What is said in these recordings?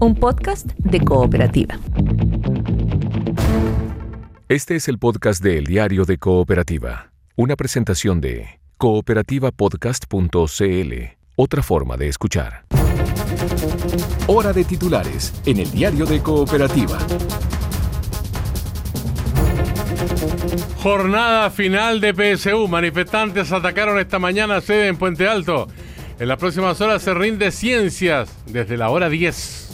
un podcast de cooperativa. Este es el podcast de El Diario de Cooperativa, una presentación de cooperativapodcast.cl, otra forma de escuchar. Hora de titulares en El Diario de Cooperativa. Jornada final de PSU. Manifestantes atacaron esta mañana sede en Puente Alto. En las próximas horas se rinde ciencias desde la hora 10.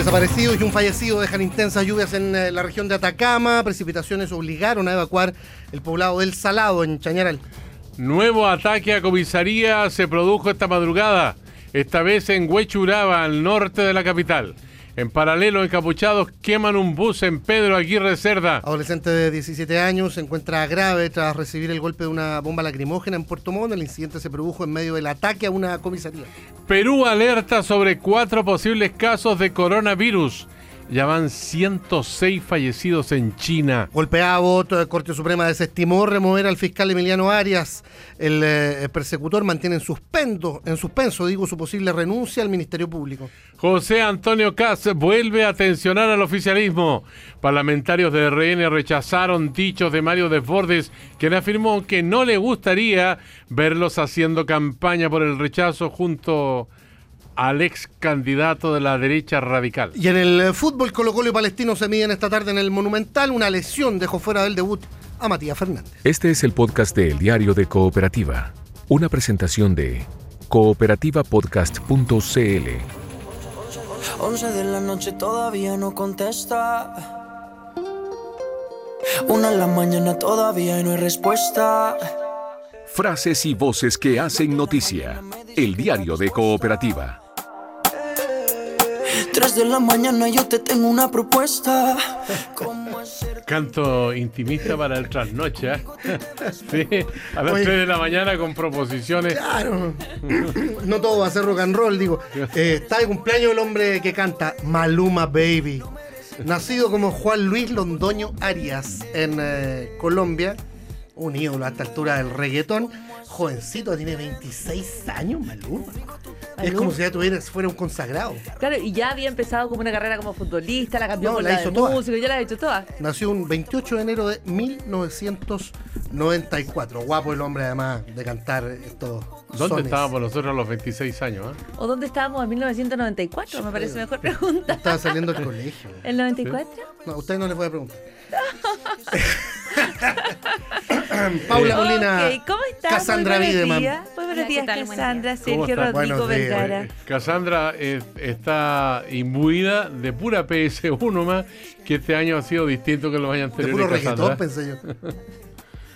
Desaparecidos y un fallecido dejan intensas lluvias en eh, la región de Atacama. Precipitaciones obligaron a evacuar el poblado del Salado en Chañaral. Nuevo ataque a comisaría se produjo esta madrugada, esta vez en Huechuraba, al norte de la capital. En paralelo, encapuchados queman un bus en Pedro Aguirre Cerda. Adolescente de 17 años se encuentra grave tras recibir el golpe de una bomba lacrimógena en Puerto Montt. El incidente se produjo en medio del ataque a una comisaría. Perú alerta sobre cuatro posibles casos de coronavirus. Ya van 106 fallecidos en China. Golpeada voto, la Corte Suprema desestimó remover al fiscal Emiliano Arias. El, eh, persecutor mantiene en suspenso, en suspenso, digo, su posible renuncia al Ministerio Público. José Antonio Caz vuelve a tensionar al oficialismo. Parlamentarios de RN rechazaron dichos de Mario Desbordes, quien afirmó que no le gustaría verlos haciendo campaña por el rechazo junto al ex candidato de la derecha radical. Y en el eh, fútbol Colo Colo y Palestino se miden esta tarde en el Monumental. Una lesión dejó fuera del debut a Matías Fernández. Este es el podcast de El Diario de Cooperativa, una presentación de cooperativapodcast.cl. 11 de la noche todavía no contesta. Una en la mañana todavía no hay respuesta. Frases y voces que hacen noticia. El Diario de Cooperativa. 3 de la mañana yo te tengo una propuesta. Canto intimista para el trasnoche. ¿eh? Sí, a las Oye. 3 de la mañana con proposiciones. Claro, no todo va a ser rock and roll, digo. Eh, está de cumpleaños el hombre que canta Maluma Baby. Nacido como Juan Luis Londoño Arias en eh, Colombia, un ídolo a esta altura del reggaetón. Jovencito, tiene 26 años, Maluma. Es como si ya tuviera, fuera un consagrado. Claro, y ya había empezado como una carrera como futbolista, la cambió No, por la la, hizo de toda. músico, ya la ha hecho toda. Nació un 28 de enero de 1994. Guapo el hombre, además, de cantar estos ¿Dónde sones. estábamos nosotros a los 26 años? eh? ¿O dónde estábamos en 1994? Me parece mejor pregunta. Estaba saliendo del colegio. ¿El 94? No, a usted no les voy a preguntar. Paula Molina. ¿cómo estás? Cassandra días. Muy buenos Hola, ¿qué días, Cassandra, ¿Cómo Sergio? Rodrigo Días. Vergara. Cassandra eh, está imbuida de pura PS1 más, que este año ha sido distinto que los años De puro anteriores. reggaetón, Cassandra. pensé yo.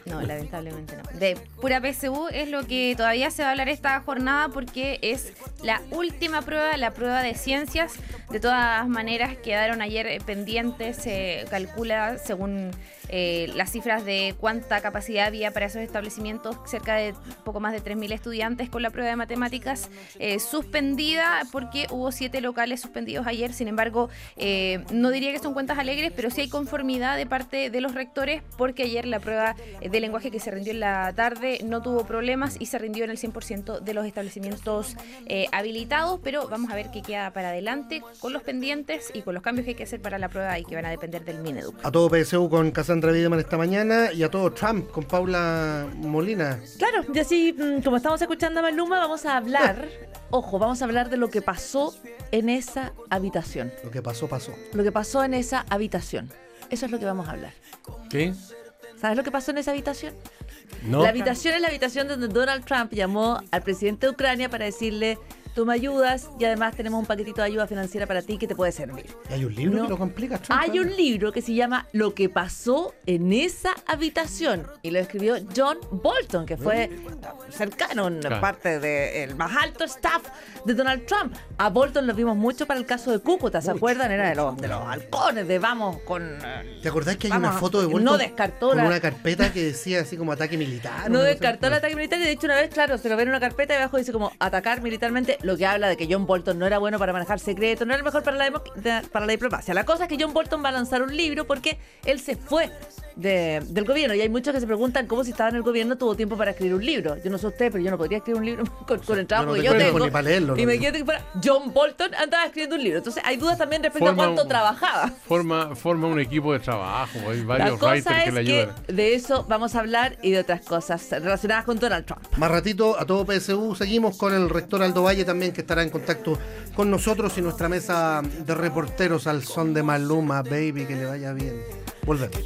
No, lamentablemente no. De pura PSU es lo que todavía se va a hablar esta jornada porque es la última prueba, la prueba de ciencias. De todas maneras, quedaron ayer eh, pendientes, se calcula según eh, las cifras de cuánta capacidad había para esos establecimientos, cerca de poco más de 3.000 estudiantes con la prueba de matemáticas eh, suspendida porque hubo siete locales suspendidos ayer. Sin embargo, eh, no diría que son cuentas alegres, pero sí hay conformidad de parte de los rectores porque ayer la prueba de lenguaje que se rindió en la tarde no tuvo problemas y se rindió en el 100% de los establecimientos habilitados, pero vamos a ver qué queda para adelante con los pendientes y con los cambios que hay que hacer para la prueba y que van a depender del Mineduc. A todo PSU con Cassandra Wiedemann esta mañana y a todo Trump con Paula Molina. Claro, y así mm, como estamos escuchando a Maluma, vamos a hablar, ojo, vamos a hablar de lo que pasó en esa habitación. Lo que pasó, pasó. Lo que pasó en esa habitación. Eso es lo que vamos a hablar. ¿Qué? ¿Sabes lo que pasó en esa habitación? ¿No? La habitación es la habitación donde Donald Trump llamó al presidente de Ucrania para decirle, tú me ayudas y además tenemos un paquetito de ayuda financiera para ti que te puede servir. Y hay un libro No. que lo complica, Trump. Hay un libro que se llama Lo que pasó en esa habitación y lo escribió John Bolton, que fue cercano, en Claro. parte del más alto staff de Donald Trump. A Bolton lo vimos mucho para el caso de Cúcuta, ¿se acuerdan? Era de los, de los halcones, de vamos con... eh, ¿Te acordás que hay Vamos, una foto de no Bolton descartó con la- una carpeta que decía así como ataque militar? No descartó el ataque militar y de hecho una vez, claro, se lo ve en una carpeta y abajo dice como atacar militarmente, lo que habla de que John Bolton no era bueno para manejar secretos, no era el mejor para la, de- para la diplomacia. La cosa es que John Bolton va a lanzar un libro porque él se fue de- del gobierno. Y hay muchos que se preguntan cómo si estaba en el gobierno tuvo tiempo para escribir un libro. Yo no sé usted, pero yo no podría escribir un libro con, con el trabajo no que tengo yo tengo. ni para leerlo, no. Imagínate que fuera John Bolton andaba escribiendo un libro. Entonces hay dudas también respecto Forma a cuánto trabajaba. Forma, forma un equipo de trabajo, hay La varios cosa writers que es le que ayudan. de eso vamos a hablar y de otras cosas relacionadas con Donald Trump. Más ratito a todo PSU seguimos con el rector Aldo Valle también que estará en contacto con nosotros y nuestra mesa de reporteros al son de Maluma, baby, que le vaya bien. Volvemos.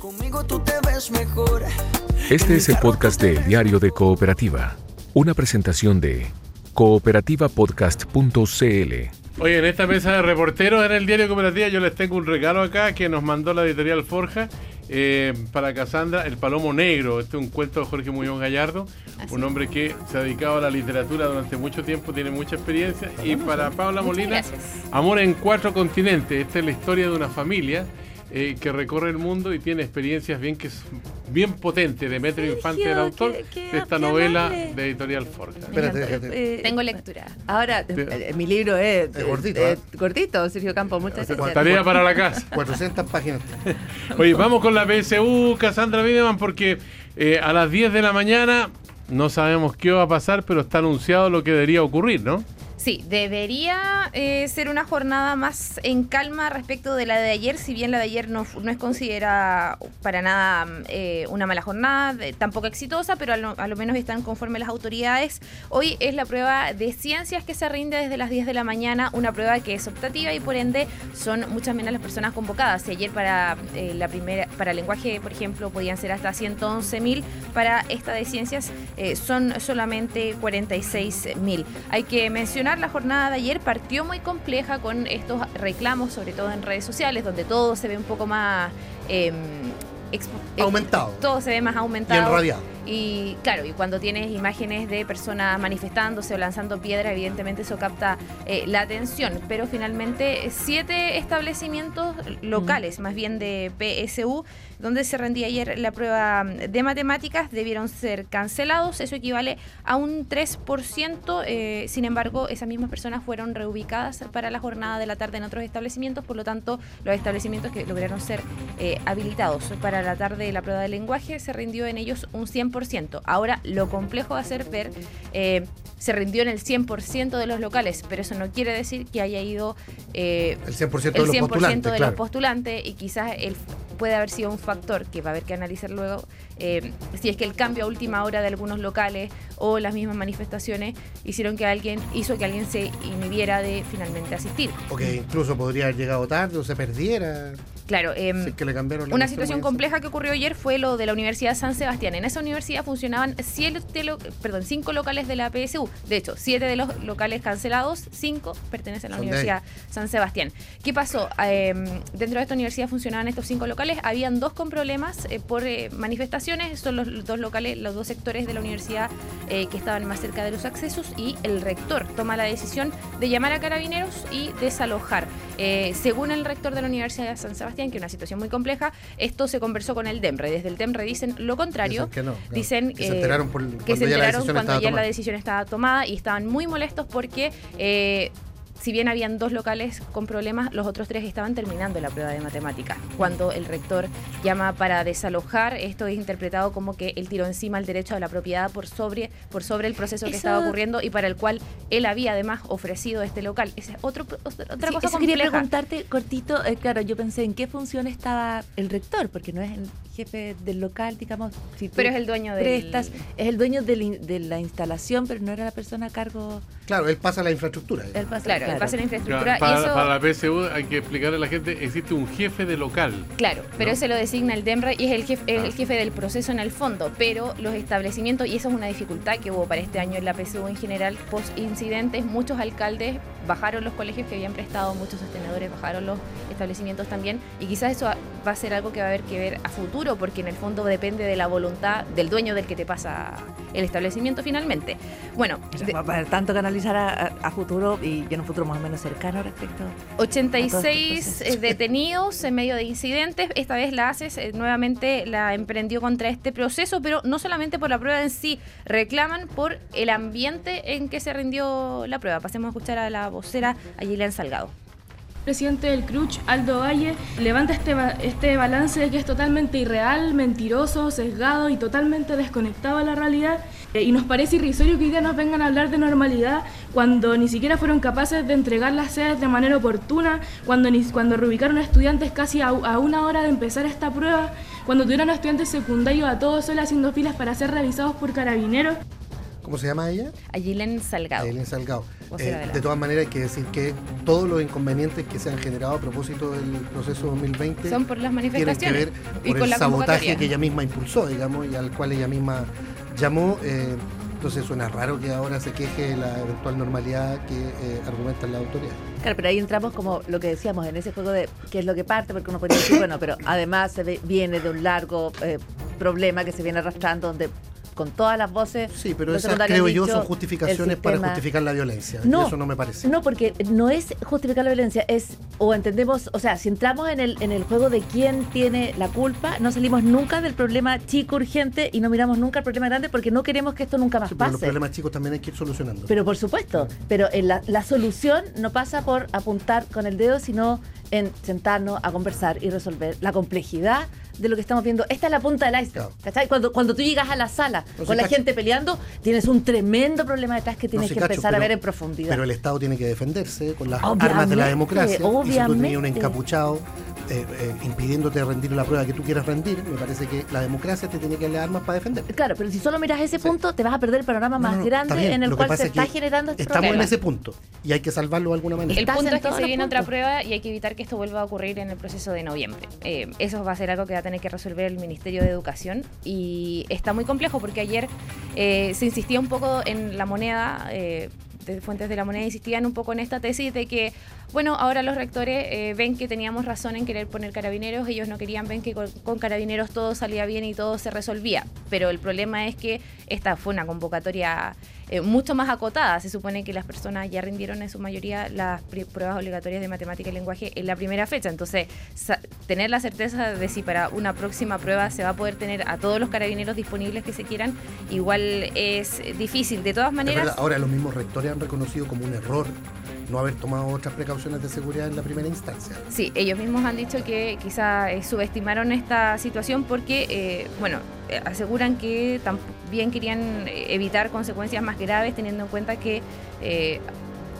Este es el podcast de El Diario de Cooperativa, una presentación de cooperativapodcast.cl. Oye, en esta mesa de reporteros en el diario Cooperativa yo les tengo un regalo acá que nos mandó la editorial Forja eh, para Casandra, El Palomo Negro. Este es un cuento de Jorge Muñoz Gallardo, un hombre que se ha dedicado a la literatura durante mucho tiempo, tiene mucha experiencia. Y para Paula Molina. Amor en cuatro continentes. Esta es la historia de una familia. Eh, que recorre el mundo y tiene experiencias bien que es bien potentes. Demetrio Infante, el autor qué- qué- de esta novela amable. de editorial Forja. Espérate, déjate. Eh, Tengo lectura. Ahora, eh, mi libro es, Es gordito, eh, ¿eh? cortito, Sergio Campos, muchas gracias. Tarea para la casa. 400 páginas. Oye, vamos con la PSU, Cassandra Videman, porque eh, a las 10 de la mañana no sabemos qué va a pasar, pero está anunciado lo que debería ocurrir, ¿no? Sí, debería eh, ser una jornada más en calma respecto de la de ayer, si bien la de ayer no, no es considerada para nada eh, una mala jornada, tampoco exitosa, pero a lo, menos están conforme las autoridades. Hoy es la prueba de ciencias que se rinde desde las 10 de la mañana, una prueba que es optativa y por ende son muchas menos las personas convocadas. Si ayer para eh, la primera, para lenguaje, por ejemplo, podían ser hasta 111 mil, para esta de ciencias son solamente 46 mil. Hay que mencionar la jornada de ayer partió muy compleja con estos reclamos, sobre todo en redes sociales, donde todo se ve un poco más eh, eh, Aumentado. Todo se ve más Y aumentado. enradiado. Y claro, y cuando tienes imágenes de personas manifestándose o lanzando piedra, evidentemente eso capta eh, la atención. Pero finalmente, siete establecimientos locales, más bien de PSU, donde se rendía ayer la prueba de matemáticas, debieron ser cancelados. Eso equivale a un 3%. eh, sin embargo, esas mismas personas fueron reubicadas para la jornada de la tarde en otros establecimientos. Por lo tanto, los establecimientos que lograron ser eh, habilitados para la tarde de la prueba de lenguaje se rindió en ellos un 100%. Ahora, lo complejo va a ser ver, eh, se rindió en el 100% de los locales, pero eso no quiere decir que haya ido eh, El 100% de el los 100% postulantes, de los postulantes y quizás el, puede haber sido un factor que va a haber que analizar luego eh, si es que el cambio a última hora de algunos locales o las mismas manifestaciones hicieron que alguien hizo que alguien se inhibiera de finalmente asistir. O que incluso podría haber llegado tarde o se perdiera. Claro, em, que le cambiaron Una situación compleja que ocurrió ayer fue lo de la Universidad San Sebastián. En esa universidad funcionaban siete lo- perdón, cinco locales de la PSU. De hecho, siete de los locales cancelados, cinco pertenecen a la Universidad San Sebastián. ¿Qué pasó? Eh, dentro de esta universidad funcionaban estos cinco locales. Habían dos con problemas eh, por eh, manifestaciones. Son los dos locales, los dos sectores de la universidad eh, que estaban más cerca de los accesos y el rector toma la decisión de llamar a carabineros y desalojar. Eh, según el rector de la Universidad de San Sebastián, que es una situación muy compleja, esto se conversó con el DEMRE. Desde el DEMRE dicen lo contrario. Dicen que no, claro. Dicen Que se eh, enteraron por- que cuando se ya la enteraron decisión cuando estaba ya la tomada. decisión estaba tomada y estaban muy molestos porque eh, si bien habían dos locales con problemas, los otros tres estaban terminando la prueba de matemáticas. Cuando el rector llama para desalojar, esto es interpretado como que él tiró encima el derecho a la propiedad por sobre, por sobre el proceso que Eso- estaba ocurriendo y para el cual él había además ofrecido este local. Esa es otro, otra Sí, cosa eso quería preguntarte, cortito, eh, claro, yo pensé en qué función estaba el rector, porque no es el jefe del local, digamos. Si tú Pero es el dueño del- prestas, es el dueño de la instalación, pero no era la persona a cargo. Claro, él pasa la infraestructura. Él pasa, Claro, la infraestructura Para, eso... para la PSU hay que explicarle a la gente, existe un jefe de local. Claro, pero ese lo designa el DEMRE y es el, jefe, es Ah. el jefe del proceso en el fondo, pero los establecimientos, y eso es una dificultad que hubo para este año en la PSU en general, post incidentes, muchos alcaldes bajaron los colegios que habían prestado, muchos sostenedores bajaron los establecimientos también, y quizás eso va a ser algo que va a haber que ver a futuro, porque en el fondo depende de la voluntad del dueño del que te pasa el establecimiento finalmente. Bueno, de- Va a haber tanto que analizar a, a- a futuro y en un futuro más o menos cercano respecto. 86 procesos. eh, detenidos en medio de incidentes. Esta vez la ACES eh, nuevamente la emprendió contra este proceso, pero no solamente por la prueba en sí, reclaman por el ambiente en que se rindió la prueba. Pasemos a escuchar a la vocera, a Gillian Salgado. Presidente del CRUCH, Aldo Valle, levanta este, este balance de que es totalmente irreal, mentiroso, sesgado y totalmente desconectado a la realidad. Eh, y nos parece irrisorio que hoy día nos vengan a hablar de normalidad cuando ni siquiera fueron capaces de entregar las sedes de manera oportuna, cuando, ni, cuando reubicaron a estudiantes casi a, a una hora de empezar esta prueba, cuando tuvieron a estudiantes secundarios a todos solos haciendo filas para ser revisados por carabineros. ¿Cómo se llama ella? Ayilen Salgado. Ayilen Salgado. Eh, de, todas maneras hay que decir que todos los inconvenientes que se han generado a propósito del proceso 2020 son por las manifestaciones tienen que ver por el sabotaje que ella misma impulsó, digamos, y al cual ella misma llamó. Eh, entonces suena raro que ahora se queje la eventual normalidad que eh, argumentan las autoridades. Claro, pero ahí entramos como lo que decíamos en ese juego de qué es lo que parte, porque uno podría decir, bueno, pero además se viene de un largo problema que se viene arrastrando donde con todas las voces. Sí, pero esas creo yo son justificaciones para justificar la violencia. No, eso no me parece. No, porque no es justificar la violencia, es, o entendemos, o sea, si entramos en el, en el juego de quién tiene la culpa, no salimos nunca del problema chico urgente y no miramos nunca el problema grande porque no queremos que esto nunca más pase. Los problemas chicos también hay que ir solucionando. Pero por supuesto, pero en la, la solución no pasa por apuntar con el dedo, sino en sentarnos a conversar y resolver la complejidad de lo que estamos viendo. Esta es la punta del iceberg. Cuando, cuando tú llegas a la sala con la gente peleando, tienes un tremendo problema detrás que tienes que empezar a ver en profundidad. Pero el Estado tiene que defenderse con las armas de la democracia. Obviamente. Y si tú tenías un encapuchado eh, eh, impidiéndote rendir la prueba que tú quieras rendir, me parece que la democracia te tiene que dar armas para defender. Claro, pero si solo miras ese punto, te vas a perder el panorama más grande en el cual se está generando este Estamos en ese punto y hay que salvarlo de alguna manera. El punto es que se viene otra prueba y hay que evitar que esto vuelva a ocurrir en el proceso de noviembre. Eh, eso va a ser algo que va a tener que resolver el Ministerio de Educación y está muy complejo porque ayer se insistía un poco en la moneda fuentes de la moneda insistían un poco en esta tesis de que, bueno, ahora los rectores eh, ven que teníamos razón en querer poner carabineros, ellos no querían ver que con, carabineros todo salía bien y todo se resolvía, pero el problema es que esta fue una convocatoria eh, mucho más acotada. Se supone que las personas ya rindieron en su mayoría las pruebas obligatorias de matemática y lenguaje en la primera fecha. Entonces, tener la certeza de si para una próxima prueba se va a poder tener a todos los carabineros disponibles que se quieran, igual es difícil. De todas maneras... Ahora los mismos rectores han reconocido como un error no haber tomado otras precauciones de seguridad en la primera instancia. Sí, ellos mismos han dicho que quizá eh, subestimaron esta situación porque, eh, bueno, eh, aseguran que también querían evitar consecuencias más graves teniendo en cuenta que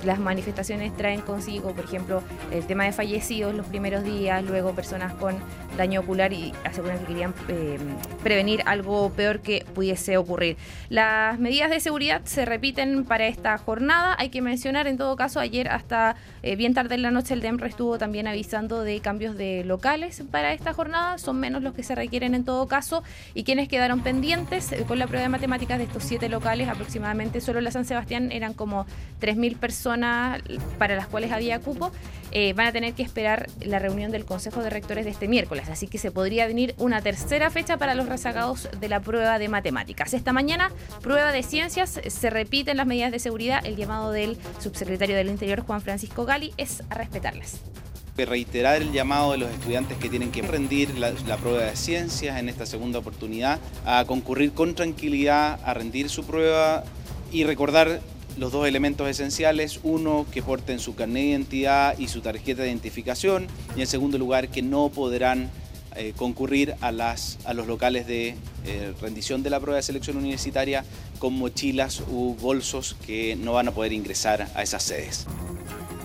las manifestaciones traen consigo, por ejemplo, el tema de fallecidos los primeros días, luego personas con daño ocular y aseguran que querían eh, prevenir algo peor que pudiese ocurrir. Las medidas de seguridad se repiten para esta jornada. Hay que mencionar, en todo caso, ayer hasta eh, bien tarde en la noche el DEMRE estuvo también avisando de cambios de locales para esta jornada. Son menos los que se requieren en todo caso y quienes quedaron pendientes eh, con la prueba de matemáticas de estos siete locales, aproximadamente solo la San Sebastián eran como 3.000 personas para las cuales había cupo, van a tener que esperar la reunión del Consejo de Rectores de este miércoles. Así que se podría venir una tercera fecha para los rezagados de la prueba de matemáticas. Esta mañana, prueba de ciencias, se repiten las medidas de seguridad. El llamado del subsecretario del Interior, Juan Francisco Gali, es a respetarlas reiterar el llamado de los estudiantes que tienen que rendir la, la, prueba de ciencias en esta segunda oportunidad, a concurrir con tranquilidad a rendir su prueba y recordar los dos elementos esenciales, uno que porten su carnet de identidad y su tarjeta de identificación y en segundo lugar que no podrán eh, concurrir a, las, a los locales de eh, rendición de la prueba de selección universitaria con mochilas u bolsos que no van a poder ingresar a esas sedes.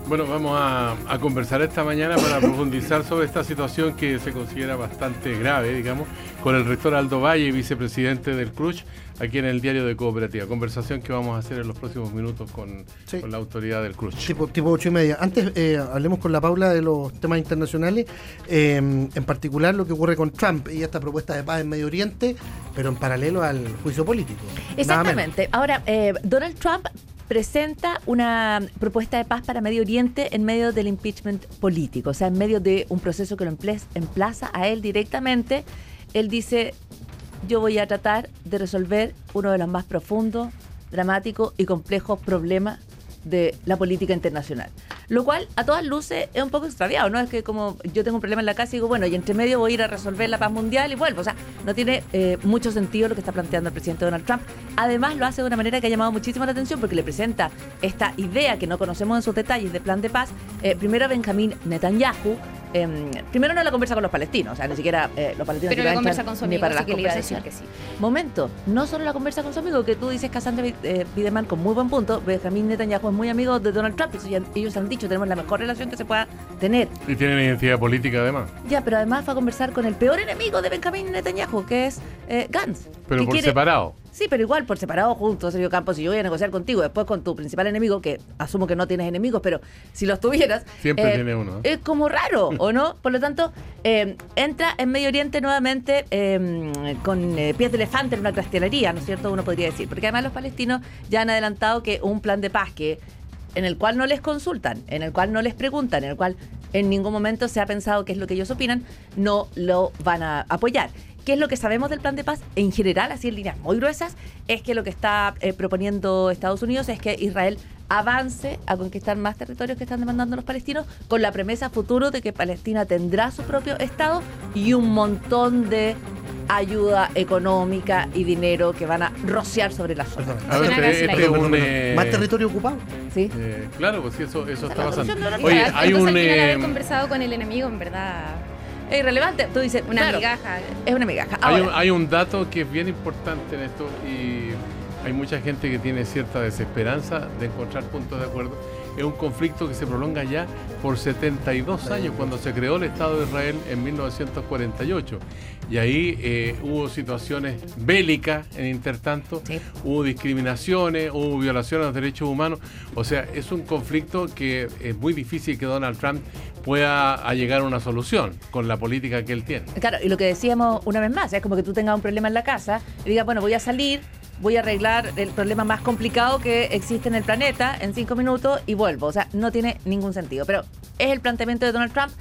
Bueno, vamos a, a, conversar esta mañana para profundizar sobre esta situación que se considera bastante grave, digamos, con el rector Aldo Valle, vicepresidente del CRUCH, aquí en el diario de Cooperativa. Conversación que vamos a hacer en los próximos minutos con, la autoridad del CRUCH. Tipo, tipo ocho y media. Antes eh, hablemos con la Paula de los temas internacionales, eh, en particular lo que ocurre con Trump y esta propuesta de paz en Medio Oriente, pero en paralelo al juicio político. Exactamente. Ahora, eh, Donald Trump presenta una propuesta de paz para Medio Oriente en medio del impeachment político, o sea, en medio de un proceso que lo emplaza a él directamente. Él dice, yo voy a tratar de resolver uno de los más profundos, dramáticos y complejos problemas de la política internacional. Lo cual, a todas luces, es un poco extraviado, ¿no? Es que como yo tengo un problema en la casa y digo, bueno, y entre medio voy a ir a resolver la paz mundial y vuelvo. O sea, no tiene eh, mucho sentido lo que está planteando el presidente Donald Trump. Además, lo hace de una manera que ha llamado muchísimo la atención porque le presenta esta idea que no conocemos en sus detalles de plan de paz, eh, primero a Benjamín Netanyahu, Em, primero no la conversa con los palestinos, o sea, ni siquiera eh, los palestinos. Pero la conversa con su amigo, para así que le iba a decir que sí. Momento, no solo la conversa con su amigo, que tú dices Cassandra eh, Bideman con muy buen punto, Benjamín Netanyahu es muy amigo de Donald Trump, eso ya, ellos han dicho, tenemos la mejor relación que se pueda tener. Y tienen identidad política además. Ya, pero además va a conversar con el peor enemigo de Benjamín Netanyahu, que es eh, Gantz. Pero por separado. Sí, pero igual por separado juntos, Sergio Campos, si yo voy a negociar contigo, después con tu principal enemigo, que asumo que no tienes enemigos, pero si los tuvieras... Siempre eh, tiene uno. Es como raro, ¿o no? Por lo tanto, eh, entra en Medio Oriente nuevamente em, con eh, pies de elefante en una cristalería, ¿no es cierto? Uno podría decir. Porque además los palestinos ya han adelantado que un plan de paz que en el cual no les consultan, en el cual no les preguntan, en el cual en ningún momento se ha pensado qué es lo que ellos opinan, no lo van a apoyar. ¿Qué es lo que sabemos del plan de paz? En general, así en líneas muy gruesas, es que lo que está eh, proponiendo Estados Unidos es que Israel avance a conquistar más territorios que están demandando los palestinos con la promesa futuro de que Palestina tendrá su propio Estado y un montón de ayuda económica y dinero que van a rociar sobre la zona. Este eh, más territorio ocupado. Sí. Eh, claro, pues eso, eso está pasando. Oye, hay un... haber conversado con el enemigo, en verdad es irrelevante. Tú dices, una migaja. Es una migaja. hay, un, dato que es bien importante en esto y hay mucha gente que tiene cierta desesperanza de encontrar puntos de acuerdo. Es un conflicto que se prolonga ya por 72 años, cuando se creó el Estado de Israel en 1948. Y ahí eh, hubo situaciones bélicas en intertanto, hubo discriminaciones, hubo violaciones a los derechos humanos. O sea, es un conflicto que es muy difícil que Donald Trump pueda llegar a una solución con la política que él tiene. Claro, y lo que decíamos una vez más, es como que tú tengas un problema en la casa y digas, bueno, voy a salir, voy a arreglar el problema más complicado que existe en el planeta en cinco minutos y vuelvo. O sea, no tiene ningún sentido. Pero es el planteamiento de Donald Trump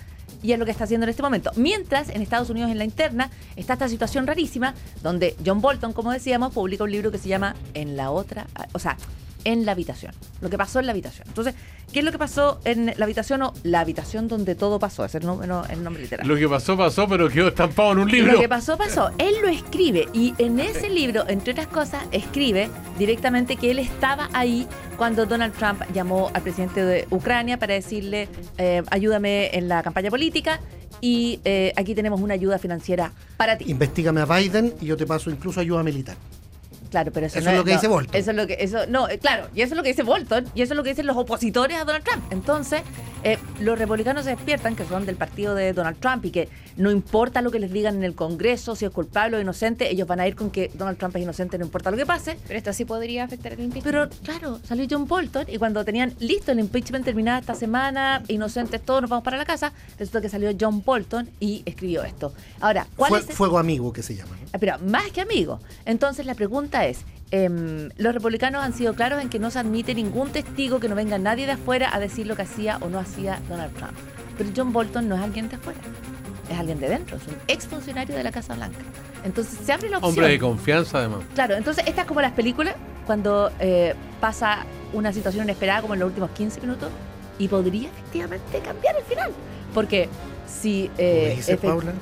y es lo que está haciendo en este momento. Mientras en Estados Unidos, en la interna, está esta situación rarísima donde John Bolton, como decíamos, publica un libro que se llama En la otra, o sea, en la habitación. Lo que pasó en la habitación. Entonces, ¿qué es lo que pasó en la habitación o la habitación donde todo pasó? Es el, nombre, el nombre literal. Lo que pasó, pasó, pero quedó estampado en un libro. Lo que pasó, pasó. Él lo escribe y en ese libro, entre otras cosas, escribe directamente que él estaba ahí cuando Donald Trump llamó al presidente de Ucrania para decirle, eh, ayúdame en la campaña política y eh, aquí tenemos una ayuda financiera para ti. Investígame a Biden y yo te paso incluso ayuda militar. Claro, pero eso, no es lo que dice Bolton. Eso es lo que, eso, no, eh, claro, y eso es lo que dice Bolton, y eso es lo que dicen los opositores a Donald Trump. Entonces, eh, los republicanos se despiertan, que son del partido de Donald Trump, y que no importa lo que les digan en el Congreso, si es culpable o inocente, ellos van a ir con que Donald Trump es inocente, no importa lo que pase. Pero esto sí podría afectar el impeachment. Pero claro, salió John Bolton, y cuando tenían listo el impeachment terminado esta semana, inocentes todos, nos vamos para la casa, resulta que salió John Bolton y escribió esto. Ahora, ¿cuál es Fuego amigo que se llama. Ah, pero más que amigo. Entonces la pregunta es, Em, los republicanos han sido claros en que no se admite ningún testigo, que no venga nadie de afuera a decir lo que hacía o no hacía Donald Trump. Pero John Bolton no es alguien de afuera, es alguien de dentro, es un exfuncionario de la Casa Blanca. Entonces se abre la opción. Hombre de confianza, además. Claro, entonces esta es como las películas, cuando eh, pasa una situación inesperada, como en los últimos 15 minutos, y podría efectivamente cambiar el final. Porque si eh,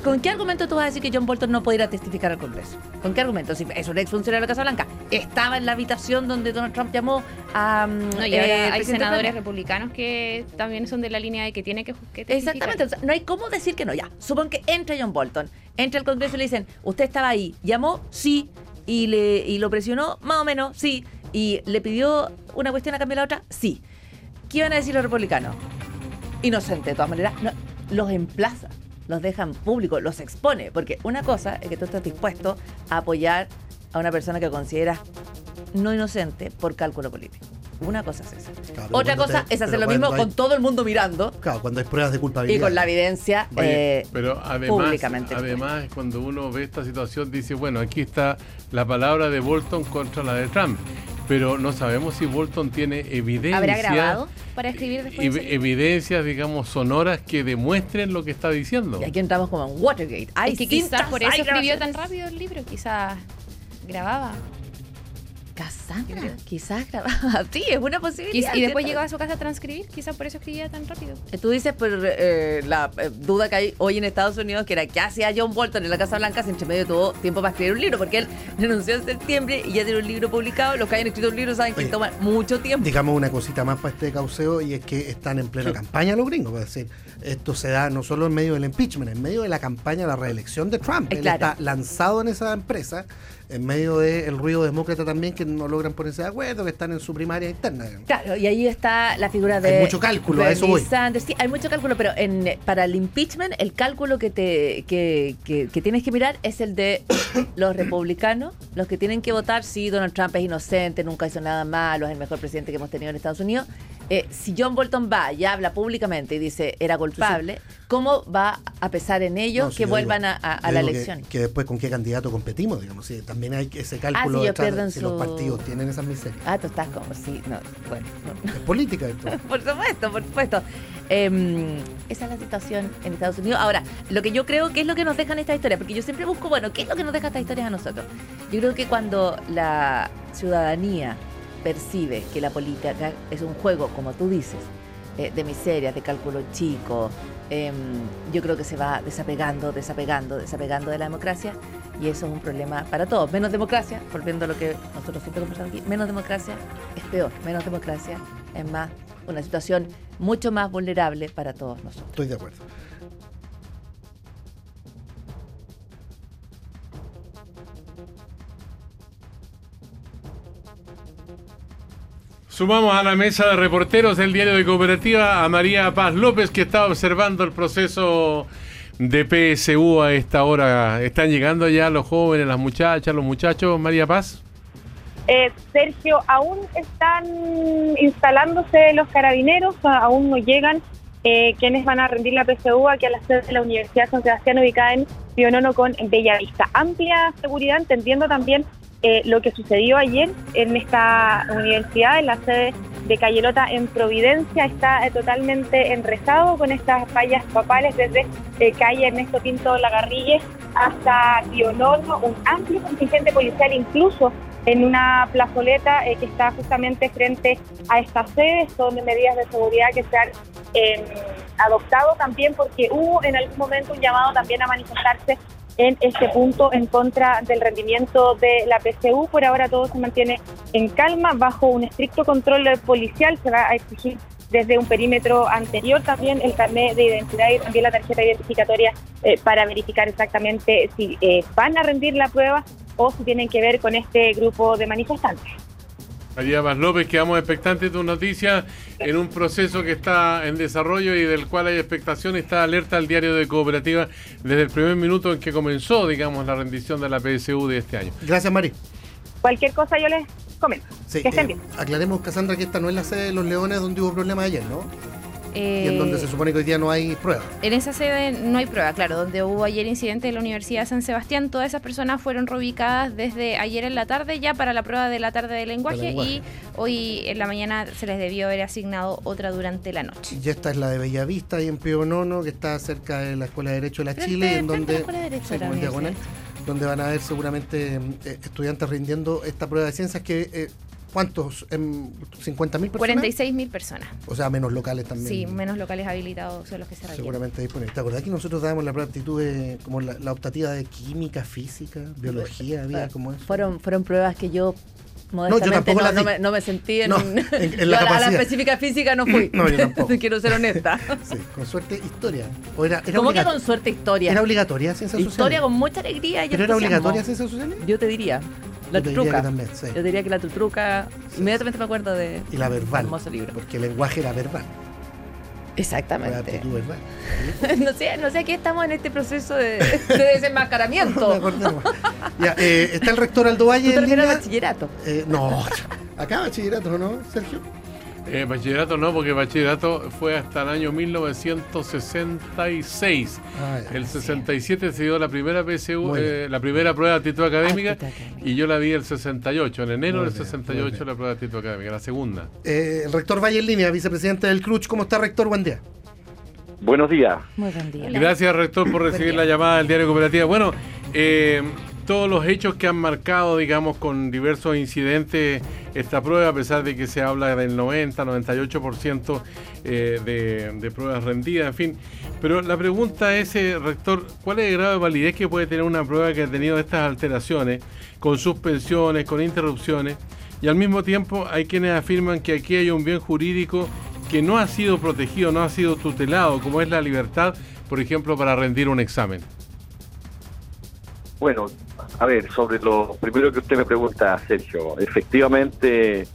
¿Con qué argumento tú vas a decir que John Bolton no pudiera testificar al Congreso? ¿Con qué argumento? Si es un ex funcionario de la Casa Blanca, estaba en la habitación donde Donald Trump llamó a. Mm, no, y eh, hay senadores republicanos que también son de la línea de que tiene que, testificar. Exactamente, no hay cómo decir que no. Ya, supón que entra John Bolton, entra al Congreso y le dicen, ¿usted estaba ahí? ¿Llamó? Sí. Y, le, y lo presionó, más o menos, sí. Y le pidió una cuestión a cambiar la otra, sí. ¿Qué iban a decir los republicanos? Inocente, de todas maneras. No, los emplaza, los deja en público, los expone. Porque una cosa es que tú estás dispuesto a apoyar a una persona que consideras no inocente por cálculo político. Una cosa es eso. Otra cosa es hacer lo mismo con todo el mundo mirando. Claro, cuando hay pruebas de culpabilidad. Y con la evidencia eh, pero además, públicamente. Además, cuando uno ve esta situación, dice, bueno, aquí está la palabra de Bolton contra la de Trump pero no sabemos si Bolton tiene evidencia. ¿Habrá grabado para escribir después? evidencias, digamos, sonoras que demuestren lo que está diciendo. Y aquí entramos como en Watergate. Hay que quizás por eso escribió tan rápido el libro, quizás grababa. Cassandra, quizás grababa. Sí, es una posibilidad. Y, después ¿cierto? llegaba a su casa a transcribir, quizás por eso escribía tan rápido. Eh, Tú dices por eh, la eh, duda que hay hoy en Estados Unidos, que era qué hacía John Bolton en la Casa Blanca, si entre medio tuvo tiempo para escribir un libro, porque él renunció en septiembre y ya tiene un libro publicado. Los que hayan escrito un libro saben que Oye, toma mucho tiempo. Digamos una cosita más para este cauceo y es que están en plena campaña los gringos. Es decir, esto se da no solo en medio del impeachment, en medio de la campaña de la reelección de Trump. Eh, Él claro. está lanzado en esa empresa, en medio del ruido demócrata también, que no logran ponerse de acuerdo, que están en su primaria interna. Claro, y ahí está la figura de. Hay mucho cálculo, a eso voy. Sí, hay mucho cálculo, pero en, para el impeachment, el cálculo que, te, que, que- que tienes que mirar es el de los republicanos, los que tienen que votar si Donald Trump es inocente, nunca hizo nada malo, es el mejor presidente que hemos tenido en Estados Unidos. Eh, si John Bolton va y habla públicamente y dice era culpable, ¿cómo va a pesar en ellos No, si que vuelvan digo- a, a- la que- elección? Que, después con qué candidato competimos, digamos. Sí, también hay ese cálculo Ah, si detrás de- si los su- partidos tienen esas miserias. Ah, tú estás como, sí, no, bueno. no. Es política esto. Por supuesto, por supuesto. Em, esa es la situación en Estados Unidos. Ahora, lo que yo creo que es lo que nos dejan estas historias, porque yo siempre busco, bueno, ¿qué es lo que nos deja estas historias a nosotros? Yo creo que cuando la ciudadanía percibe que la política es un juego, como tú dices, eh, de miserias, de cálculo chico, em, yo creo que se va desapegando, desapegando, desapegando de la democracia y eso es un problema para todos. Menos democracia, volviendo a lo que nosotros siempre conversamos aquí, menos democracia es peor, menos democracia es más una situación mucho más vulnerable para todos nosotros. Estoy de acuerdo. Sumamos a la mesa de reporteros del diario de Cooperativa a María Paz López, que está observando el proceso de PSU a esta hora. ¿Están llegando ya los jóvenes, las muchachas, los muchachos, María Paz? Eh, Sergio, aún están instalándose los carabineros, aún no llegan eh, quienes van a rendir la PSU aquí a la sede de la Universidad San Sebastián ubicada en Pionono con Bellavista. Amplia seguridad, entendiendo también eh, lo que sucedió ayer en esta universidad, en la sede de Cayelota en Providencia, está eh, totalmente enrezado con estas fallas papales desde eh, calle Ernesto Pinto Lagarrille hasta Pionono, un amplio contingente policial incluso en una plazoleta eh, que está justamente frente a esta sede. Son medidas de seguridad que se han eh, adoptado también porque hubo en algún momento un llamado también a manifestarse en este punto en contra del rendimiento de la PCU. Por ahora todo se mantiene en calma, bajo un estricto control policial. Se va a exigir desde un perímetro anterior también el carnet de identidad y también la tarjeta identificatoria eh, para verificar exactamente si eh, van a rendir la prueba o si tienen que ver con este grupo de manifestantes. María Paz López, quedamos expectantes de tu noticia en un proceso que está en desarrollo y del cual hay expectación. Está alerta al diario de Cooperativa desde el primer minuto en que comenzó, digamos, la rendición de la PSU de este año. Gracias, Mari. Cualquier cosa yo les comento. Sí, que estén eh, bien. aclaremos, Cassandra, que esta no es la sede de los Leones donde hubo problemas ayer, ¿no? Y en Eh, donde se supone que hoy día no hay pruebas. En esa sede no hay prueba, claro, donde hubo ayer incidente de la Universidad de San Sebastián, todas esas personas fueron reubicadas desde ayer en la tarde ya para la prueba de la tarde de lenguaje, De lenguaje. y hoy en la mañana se les debió haber asignado otra durante la noche. Y esta es la de Bellavista, ahí en Pionono, que está cerca de la Escuela de Derecho de la Frente- Chile, en la donde, de Derecho sí, de la diagonal, donde van a haber seguramente eh, estudiantes rindiendo esta prueba de ciencias que, eh, ¿cuántos? Em, ¿50.000 personas? 46 mil personas. O sea, menos locales también. Sí, menos locales habilitados son los que se requieren. Seguramente disponibles. ¿Te acordás que nosotros dábamos la prueba de aptitud de, como la, la optativa de química, física, biología, había como eso? Fueron, fueron pruebas que yo modestamente tampoco no, las no di. me, no me sentí en, No, un- en- en yo la a, la, específica física no fui. No, yo tampoco. Quiero ser honesta. Sí, con suerte historia. O era, era ¿Cómo que con suerte historia? Era obligatoria ciencias sociales. Historia con mucha alegría y ¿Pero era obligatoria ciencias sociales? Yo te diría. La Yo diría tutruca. que también, sí. Yo diría que la tutruca. Inmediatamente me acuerdo de. Y la verbal. Hermoso libro. Porque el lenguaje era verbal. Exactamente. no sé, no sé, aquí estamos en este proceso de, de desenmascaramiento. nomás. ya, eh, está el rector Aldo Valle Tú te en línea. bachillerato. Eh, no, acá bachillerato, ¿no, Sergio? Eh, bachillerato no, porque bachillerato fue hasta el año 1966. Ah. El 67 se dio la primera PSU, eh, la primera prueba de actitud académica, Actitud académica. y yo la vi el 68, en enero Muy del bien, muy 68 bien. la prueba de actitud académica, la segunda. Eh, el rector Valle en línea, vicepresidente del CRUCH. ¿Cómo está, rector? Buen día. Buenos días. Muy buen día. Gracias, rector, por recibir la llamada del diario Cooperativa. Bueno, eh, todos los hechos que han marcado, digamos, con diversos incidentes esta prueba, a pesar de que se habla del 90, 98% eh, de, pruebas rendidas, en fin. Pero la pregunta es, eh, rector, ¿cuál es el grado de validez que puede tener una prueba que ha tenido estas alteraciones, con suspensiones, con interrupciones? Y al mismo tiempo hay quienes afirman que aquí hay un bien jurídico que no ha sido protegido, no ha sido tutelado, como es la libertad, por ejemplo, para rendir un examen. Bueno, a ver, sobre lo primero que usted me pregunta, Sergio, efectivamente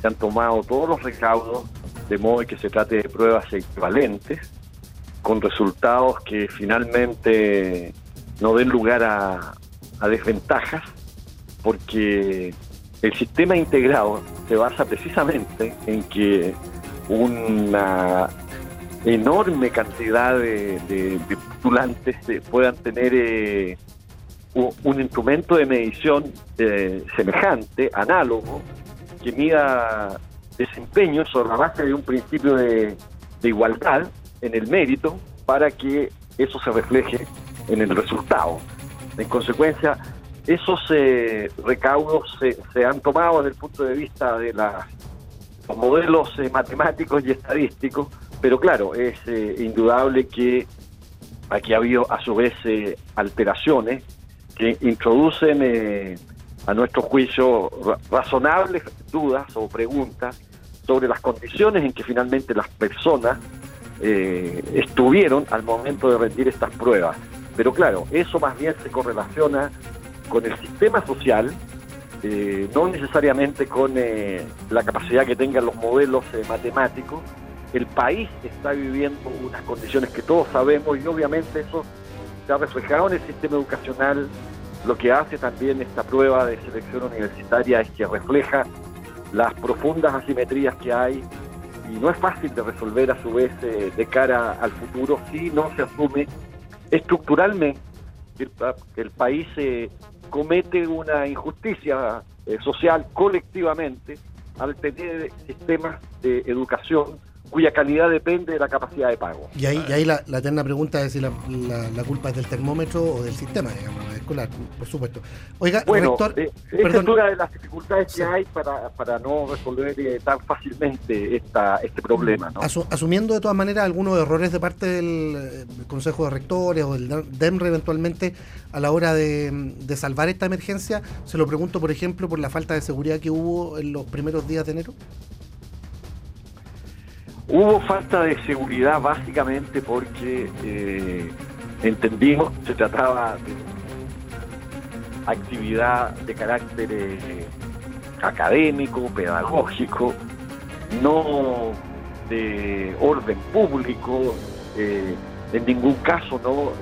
se han tomado todos los recaudos de modo que se trate de pruebas equivalentes, con resultados que finalmente no den lugar a, desventajas, porque el sistema integrado se basa precisamente en que una enorme cantidad de, postulantes puedan tener eh, un, instrumento de medición eh, semejante, análogo, que mida desempeño sobre la base de un principio de, igualdad en el mérito para que eso se refleje en el resultado. En consecuencia, esos eh, recaudos se, han tomado desde el punto de vista de los modelos eh, matemáticos y estadísticos, pero claro, es indudable que aquí ha habido a su vez alteraciones que introducen eh, a nuestro juicio razonables dudas o preguntas sobre las condiciones en que finalmente las personas eh, estuvieron al momento de rendir estas pruebas. Pero claro, eso más bien se correlaciona con el sistema social, eh, no necesariamente con la capacidad que tengan los modelos matemáticos. El país está viviendo unas condiciones que todos sabemos y obviamente eso ha reflejado en el sistema educacional. Lo que hace también esta prueba de selección universitaria es que refleja las profundas asimetrías que hay y no es fácil de resolver a su vez eh, de cara al futuro si no se asume estructuralmente que el, país eh, comete una injusticia eh, social colectivamente al tener sistemas de educación cuya calidad depende de la capacidad de pago. Y ahí, y ahí la, eterna pregunta es si la, culpa es del termómetro o del sistema, digamos, escolar, por supuesto. Oiga, bueno, rector, eh, es una de las dificultades que hay para, para no resolver eh, tan fácilmente esta, este problema. ¿no? asumiendo de todas maneras algunos errores de parte del eh, Consejo de Rectores o del DEMRE eventualmente a la hora de, de salvar esta emergencia, se lo pregunto, por ejemplo, por la falta de seguridad que hubo en los primeros días de enero. Hubo falta de seguridad básicamente porque eh, entendimos que se trataba de actividad de carácter eh, académico, pedagógico, no de orden público, eh, en ningún caso no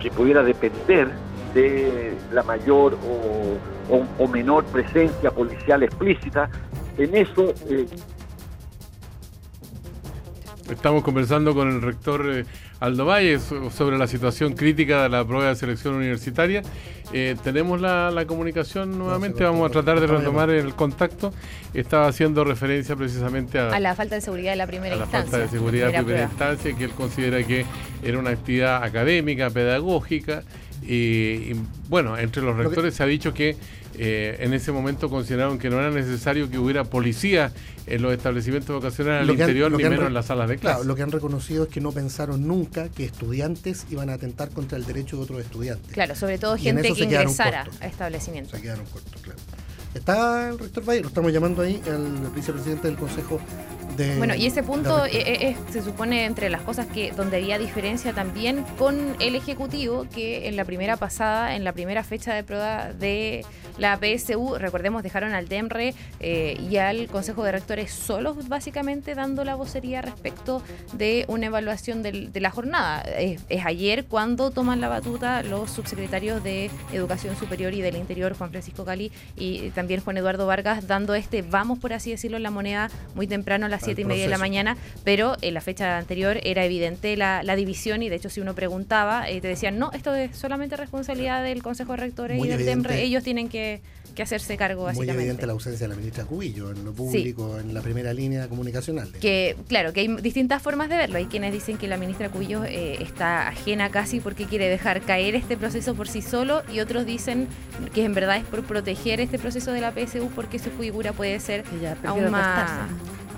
que pudiera depender de la mayor o, menor presencia policial explícita. En eso Estamos conversando con el rector eh, Aldo Valle sobre la situación crítica de la prueba de selección universitaria. Eh, tenemos la, comunicación nuevamente, vamos a tratar de retomar el contacto. Estaba haciendo referencia precisamente a, a la falta de seguridad de la primera instancia. A la falta de seguridad de primera instancia, que él considera que era una actividad académica, pedagógica. Y, bueno, entre los rectores se ha dicho que eh, en ese momento consideraron que no era necesario que hubiera policía en los establecimientos vocacionales al interior, ni menos en las salas de clase. Claro, lo que han reconocido es que no pensaron nunca que estudiantes iban a atentar contra el derecho de otros estudiantes. Claro, sobre todo gente que ingresara a establecimientos. Se quedaron cortos, claro. Está el rector Valle, lo estamos llamando ahí, el vicepresidente del Consejo bueno, y ese punto eh, eh, se supone entre las cosas que donde había diferencia también con el Ejecutivo, que en la primera pasada, en la primera fecha de prueba de la PSU, recordemos, dejaron al DEMRE eh, y al Consejo de Rectores solos, básicamente dando la vocería respecto de una evaluación de la jornada. Es, ayer cuando toman la batuta los subsecretarios de Educación Superior y del Interior, Juan Francisco Cali y también Juan Eduardo Vargas, dando este vamos, por así decirlo, en la moneda muy temprano a las las 7 y media de la mañana, pero en la fecha anterior era evidente la, división y de hecho si uno preguntaba, eh, te decían, no, esto es solamente responsabilidad del Consejo de Rectores y del TEMRE, ellos tienen que que hacerse cargo básicamente. Muy evidente la ausencia de la ministra Cubillo en lo público, en la primera línea comunicacional. Que claro, que hay distintas formas de verlo. Hay quienes dicen que la ministra Cubillo eh, está ajena casi porque quiere dejar caer este proceso por sí solo y otros dicen que en verdad es por proteger este proceso de la PSU porque su figura puede ser aún más...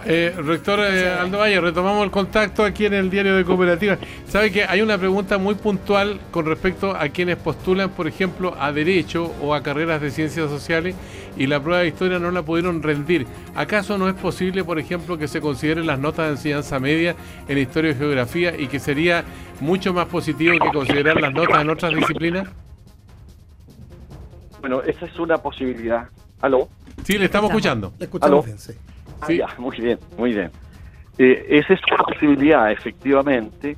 Eh, rector eh, Aldo Valle, retomamos el contacto aquí en el diario de cooperativa. Sabe que hay una pregunta muy puntual con respecto a quienes postulan, por ejemplo, a derecho o a carreras de ciencias sociales y la prueba de historia no la pudieron rendir. ¿Acaso no es posible, por ejemplo, que se consideren las notas de enseñanza media en historia y geografía y que sería mucho más positivo que considerar las notas en otras disciplinas? Bueno, esa es una posibilidad. ¿Aló? Sí, le estamos escuchando. Le escuchamos bien, sí. Ah, muy bien, muy bien. Eh, esa es una posibilidad, efectivamente,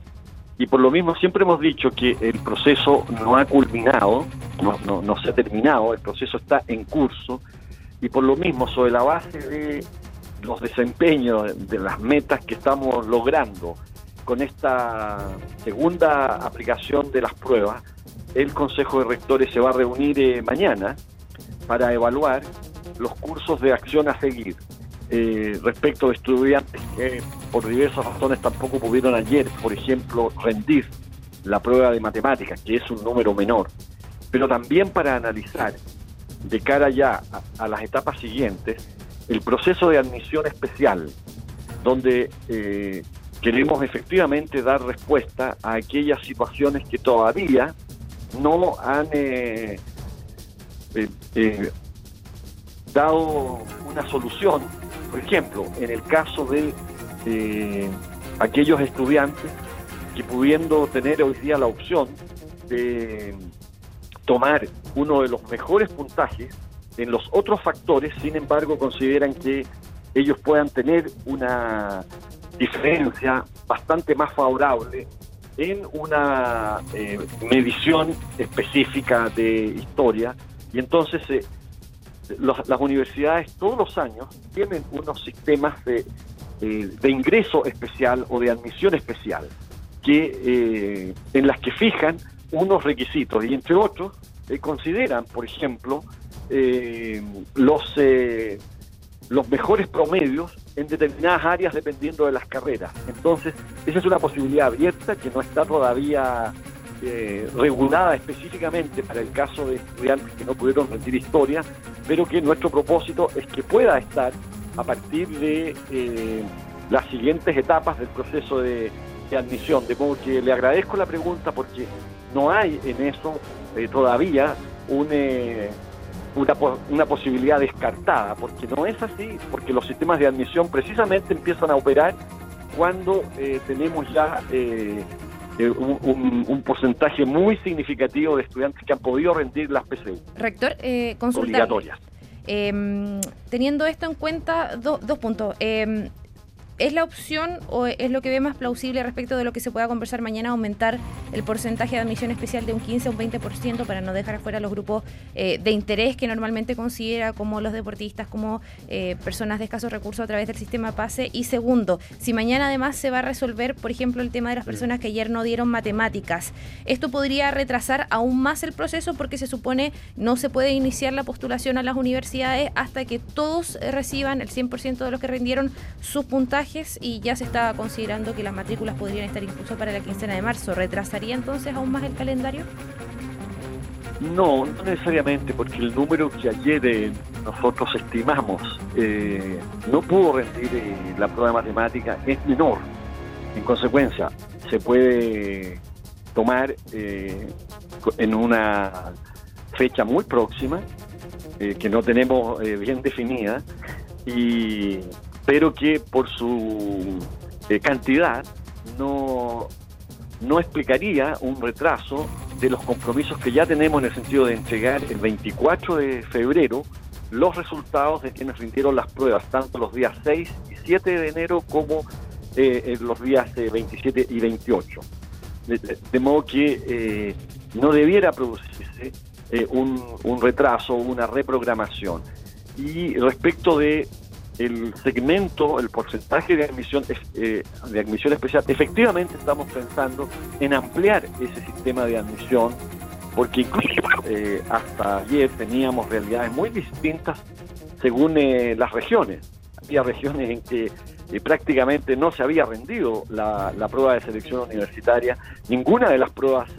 y por lo mismo siempre hemos dicho que el proceso no ha culminado, no, no, se ha terminado, el proceso está en curso, y por lo mismo, sobre la base de los desempeños, de las metas que estamos logrando con esta segunda aplicación de las pruebas, el Consejo de Rectores se va a reunir eh, mañana para evaluar los cursos de acción a seguir. Eh, respecto de estudiantes que por diversas razones tampoco pudieron ayer, por ejemplo, rendir la prueba de matemáticas, que es un número menor, pero también para analizar de cara ya a, las etapas siguientes el proceso de admisión especial, donde eh, queremos efectivamente dar respuesta a aquellas situaciones que todavía no han eh, dado una solución por ejemplo, en el caso de eh, aquellos estudiantes que pudiendo tener hoy día la opción de tomar uno de los mejores puntajes en los otros factores, sin embargo consideran que ellos puedan tener una diferencia bastante más favorable en una eh, medición específica de historia y entonces eh, las universidades todos los años tienen unos sistemas de, eh, de ingreso especial o de admisión especial que eh, en las que fijan unos requisitos y entre otros eh, consideran, por ejemplo, los los mejores promedios en determinadas áreas dependiendo de las carreras. Entonces, esa es una posibilidad abierta que no está todavía eh, regulada específicamente para el caso de estudiantes que no pudieron rendir historia, pero que nuestro propósito es que pueda estar a partir de eh, las siguientes etapas del proceso de, admisión. De modo que le agradezco la pregunta porque no hay en eso eh, todavía una, una posibilidad descartada, porque no es así, porque los sistemas de admisión precisamente empiezan a operar cuando tenemos ya un, porcentaje muy significativo de estudiantes que han podido rendir las PSU. Rector, eh, Obligatorias. Em, teniendo esto en cuenta, dos puntos. Eh, ¿Es la opción o es lo que ve más plausible respecto de lo que se pueda conversar mañana aumentar el porcentaje de admisión especial de un 15 a un 20% para no dejar afuera los grupos eh, de interés que normalmente considera como los deportistas, como eh, personas de escasos recursos a través del sistema PASE? Y segundo, si mañana además se va a resolver, por ejemplo, el tema de las personas que ayer no dieron matemáticas, ¿esto podría retrasar aún más el proceso porque se supone no se puede iniciar la postulación a las universidades hasta que todos reciban el 100% de los que rindieron sus puntajes? Y ya se estaba considerando que las matrículas podrían estar incluso para la quincena de marzo. ¿Retrasaría entonces aún más el calendario? No, no necesariamente, porque el número que ayer eh, nosotros estimamos eh, no pudo rendir eh, la prueba de matemática es menor. En consecuencia, se puede tomar en una fecha muy próxima, que no tenemos bien definida, y pero que por su eh, cantidad no, no explicaría un retraso de los compromisos que ya tenemos en el sentido de entregar el 24 de febrero los resultados de quienes rindieron las pruebas, tanto los días 6 y 7 de enero como eh, los días 27 eh, y 28. De, modo que no debiera producirse un, un retraso, una reprogramación. Y respecto de el segmento, el porcentaje de admisión, eh, de admisión especial, efectivamente estamos pensando en ampliar ese sistema de admisión, porque incluso eh, hasta ayer teníamos realidades muy distintas según eh, las regiones. Había regiones en que prácticamente no se había rendido la, prueba de selección universitaria, ninguna de las pruebas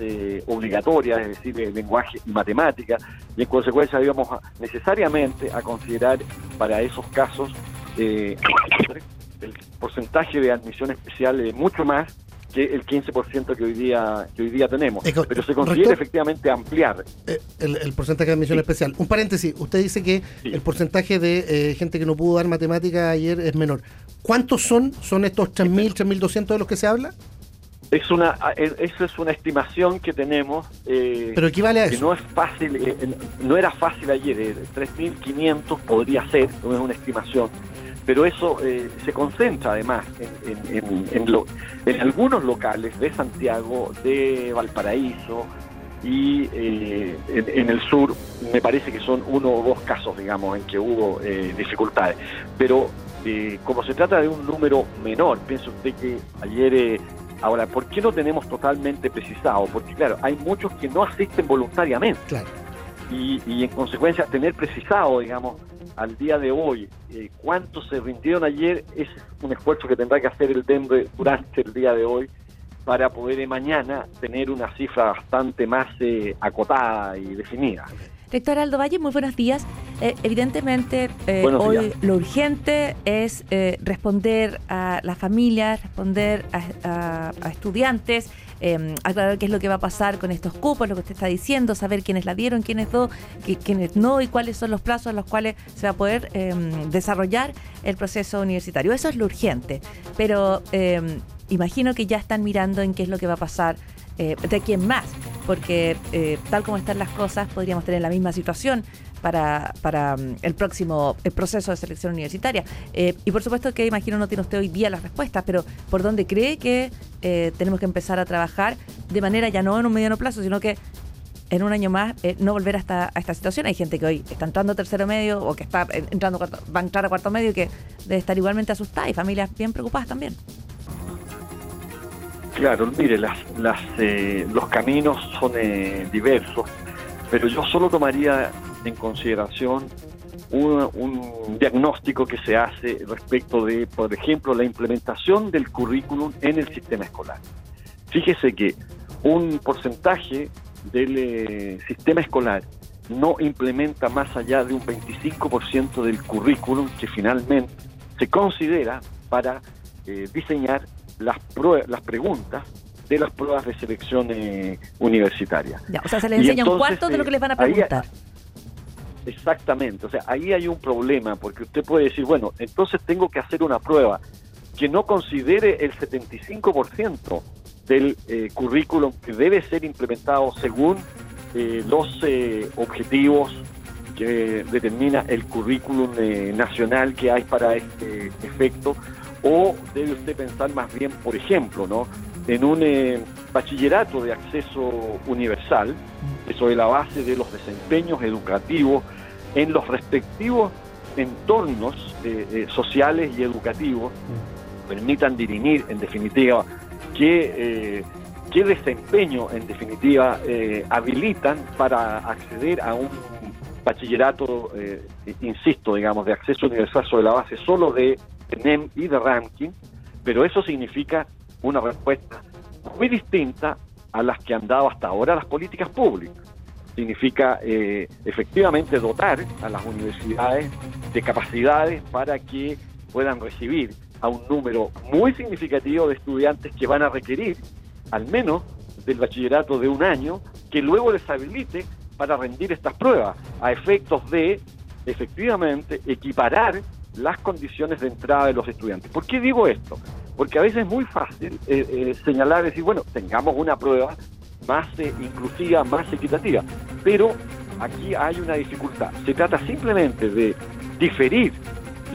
obligatorias, es decir, de lenguaje y matemática, y en consecuencia íbamos necesariamente a considerar para esos casos eh, el porcentaje de admisión especial es mucho más que el 15% que hoy día que hoy día tenemos. Pero se considera efectivamente ampliar. Eh, el, porcentaje de admisión especial. Un paréntesis, usted dice que el porcentaje de eh, gente que no pudo dar matemática ayer es menor. ¿Cuántos son? ¿Son estos 3.000, 3.200 de los que se habla? Es una, esa es una estimación que tenemos. Eh, Pero equivale a que no es fácil, eh, no era fácil ayer. 3.500 podría ser, no es una estimación. Pero eso eh, se concentra además en, en, algunos locales de Santiago, de Valparaíso y en, el sur. Me parece que son uno o dos casos, digamos, en que hubo dificultades. Pero como se trata de un número menor, piensa usted que ayer Ahora, ¿por qué no tenemos totalmente precisado? Porque, claro, hay muchos que no asisten voluntariamente. Claro. Y, en consecuencia, tener precisado, digamos, al día de hoy, eh, cuántos se rindieron ayer, es un esfuerzo que tendrá que hacer el DEMBE durante el día de hoy para poder eh, mañana tener una cifra bastante más eh, acotada y definida. Rector Aldo Valle, muy buenos días. Eh, evidentemente, eh, hoy lo urgente es responder a las familias, responder a, estudiantes, aclarar qué es lo que va a pasar con estos cupos, lo que usted está diciendo, saber quiénes la dieron, quiénes quiénes no y cuáles son los plazos en los cuales se va a poder desarrollar el proceso universitario. Eso es lo urgente. Pero imagino que ya están mirando en qué es lo que va a pasar eh, de quién más, porque eh, tal como están las cosas, podríamos tener la misma situación para, para mm, el próximo el proceso de selección universitaria. Eh, y por supuesto que imagino no tiene usted hoy día las respuestas, pero ¿por dónde cree que tenemos que empezar a trabajar de manera ya no en un mediano plazo, sino que en un año más no volver a esta situación. Hay gente que hoy está entrando a tercero medio o que está entrando va a entrar a cuarto medio y que debe estar igualmente asustada y familias bien preocupadas también. Claro, mire, las, las, eh, los caminos son eh, diversos, pero yo solo tomaría en consideración un, diagnóstico que se hace respecto de, por ejemplo, la implementación del currículum en el sistema escolar. Fíjese que un porcentaje del eh, sistema escolar no implementa más allá de un 25% del currículum que finalmente se considera para diseñar las, las preguntas de las pruebas de selección eh, universitaria. o sea, se le enseña un cuarto de lo que les van a preguntar. exactamente, o sea, ahí hay un problema, porque usted puede decir, bueno, entonces tengo que hacer una prueba que no considere el 75% del eh, currículum que debe ser implementado según eh, los objetivos que determina el currículum nacional que hay para este efecto o debe usted pensar más bien, por ejemplo, ¿no? En un eh, bachillerato de acceso universal, eso es la base de los desempeños educativos en los respectivos entornos eh, eh, sociales y educativos, permitan dirimir, en definitiva, qué, qué desempeño, en definitiva, habilitan para acceder a un bachillerato, insisto, digamos, de acceso universal sobre la base solo de NEM y de ranking, pero eso significa una respuesta muy distinta a las que han dado hasta ahora las políticas públicas. Significa eh, efectivamente dotar a las universidades de capacidades para que puedan recibir a un número muy significativo de estudiantes que van a requerir al menos del bachillerato de un año, que luego les habilite para rendir estas pruebas, a efectos de efectivamente equiparar las condiciones de entrada de los estudiantes. ¿Por qué digo esto? Porque a veces es muy fácil eh, eh, señalar, decir, bueno, tengamos una prueba más eh, inclusiva, más equitativa, pero aquí hay una dificultad. Se trata simplemente de diferir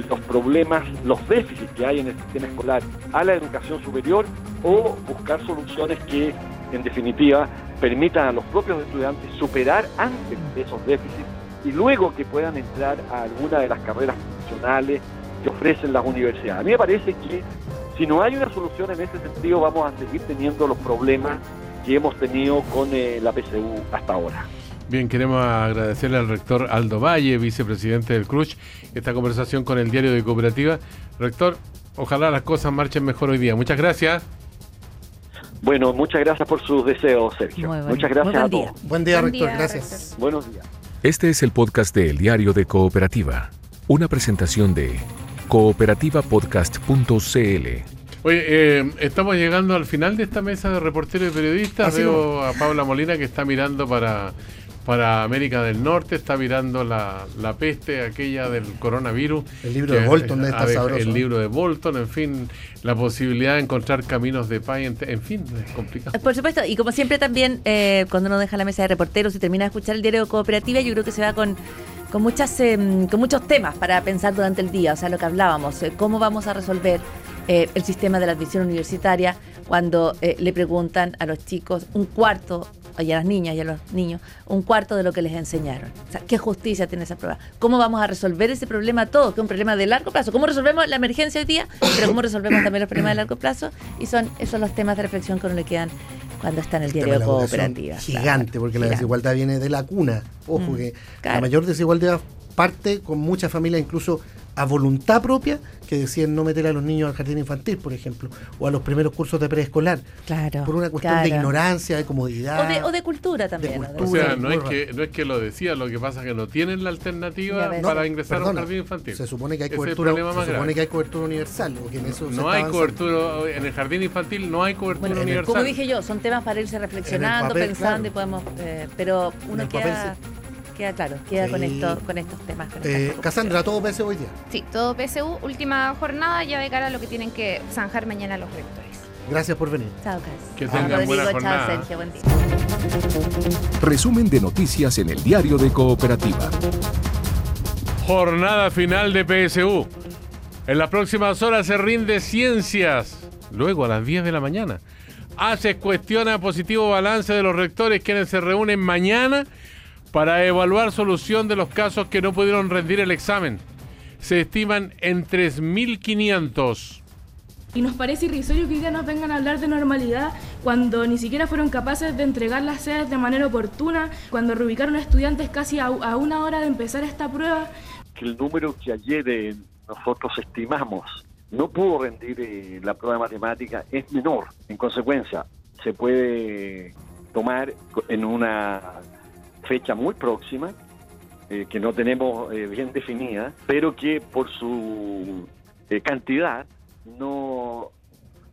los problemas, los déficits que hay en el sistema escolar a la educación superior o buscar soluciones que, en definitiva, permitan a los propios estudiantes superar antes esos déficits y luego que puedan entrar a alguna de las carreras profesionales que ofrecen las universidades. A mí me parece que si no hay una solución en ese sentido, vamos a seguir teniendo los problemas que hemos tenido con eh, la PSU hasta ahora. Bien, queremos agradecerle al rector Aldo Valle, vicepresidente del CRUCH, esta conversación con el diario de Cooperativa. Rector, ojalá las cosas marchen mejor hoy día. Muchas gracias. Bueno, muchas gracias por sus deseos, Sergio. Muchas gracias a todos. Buen día, rector. gracias. Buenos días. Este es el podcast de El Diario de Cooperativa, una presentación de cooperativapodcast.cl. Oye, eh, estamos llegando al final de esta mesa de reporteros y periodistas. Veo a Paula Molina que está mirando para para América del Norte, está mirando la, la peste, aquella del coronavirus. El libro de Bolton, está El libro de Bolton, en fin, la posibilidad de encontrar caminos de paz, en, fin, es complicado. Por supuesto, y como siempre también, eh, cuando uno deja la mesa de reporteros y termina de escuchar el diario de cooperativa, yo creo que se va con con muchas em, con muchos temas para pensar durante el día, o sea, lo que hablábamos, eh, cómo vamos a resolver eh, el sistema de la admisión universitaria cuando le preguntan a los chicos un cuarto y a las niñas y a los niños un cuarto de lo que les enseñaron. O sea, ¿qué justicia tiene esa prueba? ¿Cómo vamos a resolver ese problema todo? Que es un problema de largo plazo. ¿Cómo resolvemos la emergencia hoy día? Pero ¿cómo resolvemos también los problemas de largo plazo? Y son esos los temas de reflexión que le quedan cuando está en el diario de cooperativa. Gigante, porque la desigualdad viene de la cuna. Ojo, mm, que la mayor desigualdad parte con muchas familias incluso a voluntad propia que deciden no meter a los niños al jardín infantil, por ejemplo, o a los primeros cursos de preescolar. Claro. Por una cuestión de ignorancia, de comodidad. O de, cultura también. o sea, no es, que, no es que lo decía, lo que pasa es que no tienen la alternativa para ingresar a un jardín infantil. Se supone que hay cobertura, se supone que hay cobertura universal. no hay cobertura, en el jardín infantil no hay cobertura universal. Como dije yo, son temas para irse reflexionando, pensando y podemos... Eh, pero uno queda queda claro, queda con, esto, con estos temas. eh, Cassandra, ¿todo PSU hoy día? Sí, todo PSU, última jornada ya de cara a lo que tienen que zanjar mañana los rectores. Gracias por venir. Chao, Cas. Que tengan buena jornada. Chao, Sergio, buen día. Resumen de noticias en el diario de Cooperativa. Jornada final de PSU. En las próximas horas se rinde ciencias. Luego a las 10 de la mañana. Hace cuestiona positivo balance de los rectores quienes se reúnen mañana para evaluar solución de los casos que no pudieron rendir el examen. Se estiman en 3.500. Y nos parece irrisorio que hoy día nos vengan a hablar de normalidad cuando ni siquiera fueron capaces de entregar las sedes de manera oportuna, cuando reubicaron a estudiantes casi a, una hora de empezar esta prueba. Que el número que ayer eh, nosotros estimamos no pudo rendir eh, la prueba de matemática es menor. En consecuencia, se puede tomar en una fecha muy próxima, eh, que no tenemos eh, bien definida, pero que por su eh, cantidad no,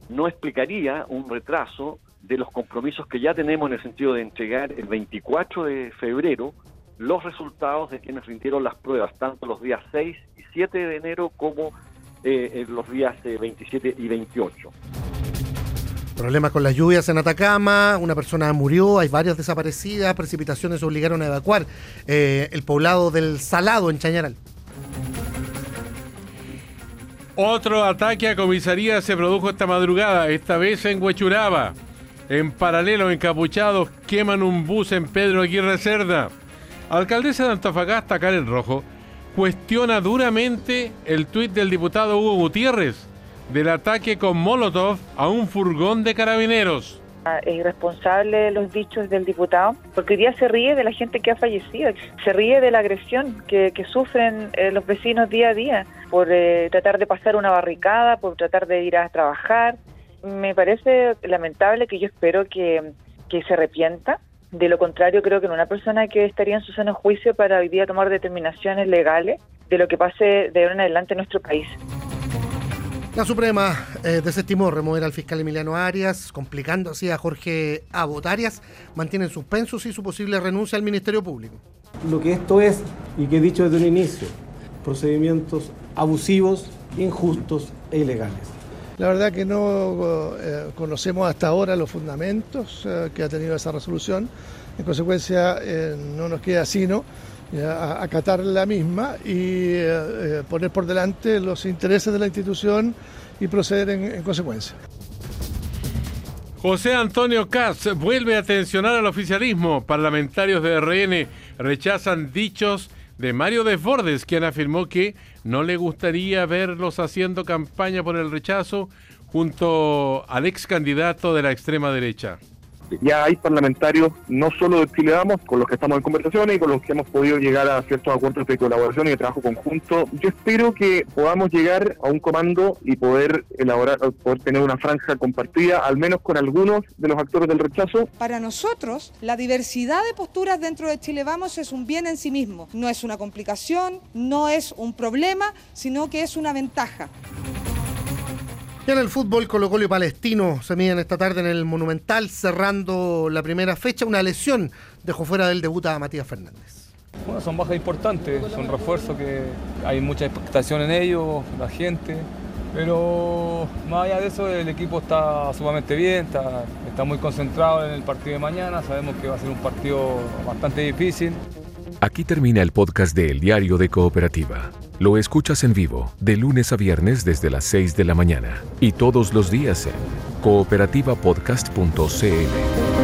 no explicaría un retraso de los compromisos que ya tenemos en el sentido de entregar el 24 de febrero los resultados de quienes rindieron las pruebas, tanto los días 6 y 7 de enero como los días 27 y 28. Problemas con las lluvias en Atacama, una persona murió, hay varias desaparecidas, precipitaciones obligaron a evacuar eh, el poblado del Salado en Chañaral. Otro ataque a comisaría se produjo esta madrugada, esta vez en Huechuraba. En paralelo, encapuchados queman un bus en Pedro Aguirre Cerda. Alcaldesa de Antofagasta, Karen Rojo, cuestiona duramente el tuit del diputado Hugo Gutiérrez del ataque con Molotov a un furgón de carabineros. Es irresponsable los dichos del diputado, porque hoy día se ríe de la gente que ha fallecido, se ríe de la agresión que, sufren eh, los vecinos día a día por eh, tratar de pasar una barricada, por tratar de ir a trabajar. Me parece lamentable que yo espero que, que se arrepienta. De lo contrario, creo que en una persona que estaría en su seno juicio para hoy día tomar determinaciones legales de lo que pase de ahora en adelante en nuestro país. La Suprema eh, desestimó remover al fiscal Emiliano Arias, complicando así a Jorge Abot. Arias mantiene en suspenso y su posible renuncia al Ministerio Público. Lo que esto es, y que he dicho desde un inicio, procedimientos abusivos, injustos e ilegales. La verdad que no eh, conocemos hasta ahora los fundamentos eh, que ha tenido esa resolución. En consecuencia, no nos queda sino acatar la misma y eh, eh, poner por delante los intereses de la institución y proceder en, consecuencia. José Antonio Katz vuelve a tensionar al oficialismo. Parlamentarios de RN rechazan dichos de Mario Desbordes, quien afirmó que no le gustaría verlos haciendo campaña por el rechazo junto al ex candidato de la extrema derecha ya hay parlamentarios, no solo de Chile Vamos, con los que estamos en conversaciones y con los que hemos podido llegar a ciertos acuerdos de colaboración y de trabajo conjunto. Yo espero que podamos llegar a un comando y poder elaborar, poder tener una franja compartida, al menos con algunos de los actores del rechazo. Para nosotros, la diversidad de posturas dentro de Chile Vamos es un bien en sí mismo. No es una complicación, no es un problema, sino que es una ventaja. Y en el fútbol, Colo Colo y Palestino se miden esta tarde en el Monumental, cerrando la primera fecha. Una lesión dejó fuera del debut a Matías Fernández. Bueno, son bajas importantes, son refuerzos que hay mucha expectación en ellos, la gente. Pero más allá de eso, el equipo está sumamente bien, está, está muy concentrado en el partido de mañana. Sabemos que va a ser un partido bastante difícil. Aquí termina el podcast de El Diario de Cooperativa. Lo escuchas en vivo de lunes a viernes desde las 6 de la mañana y todos los días en cooperativapodcast.cl.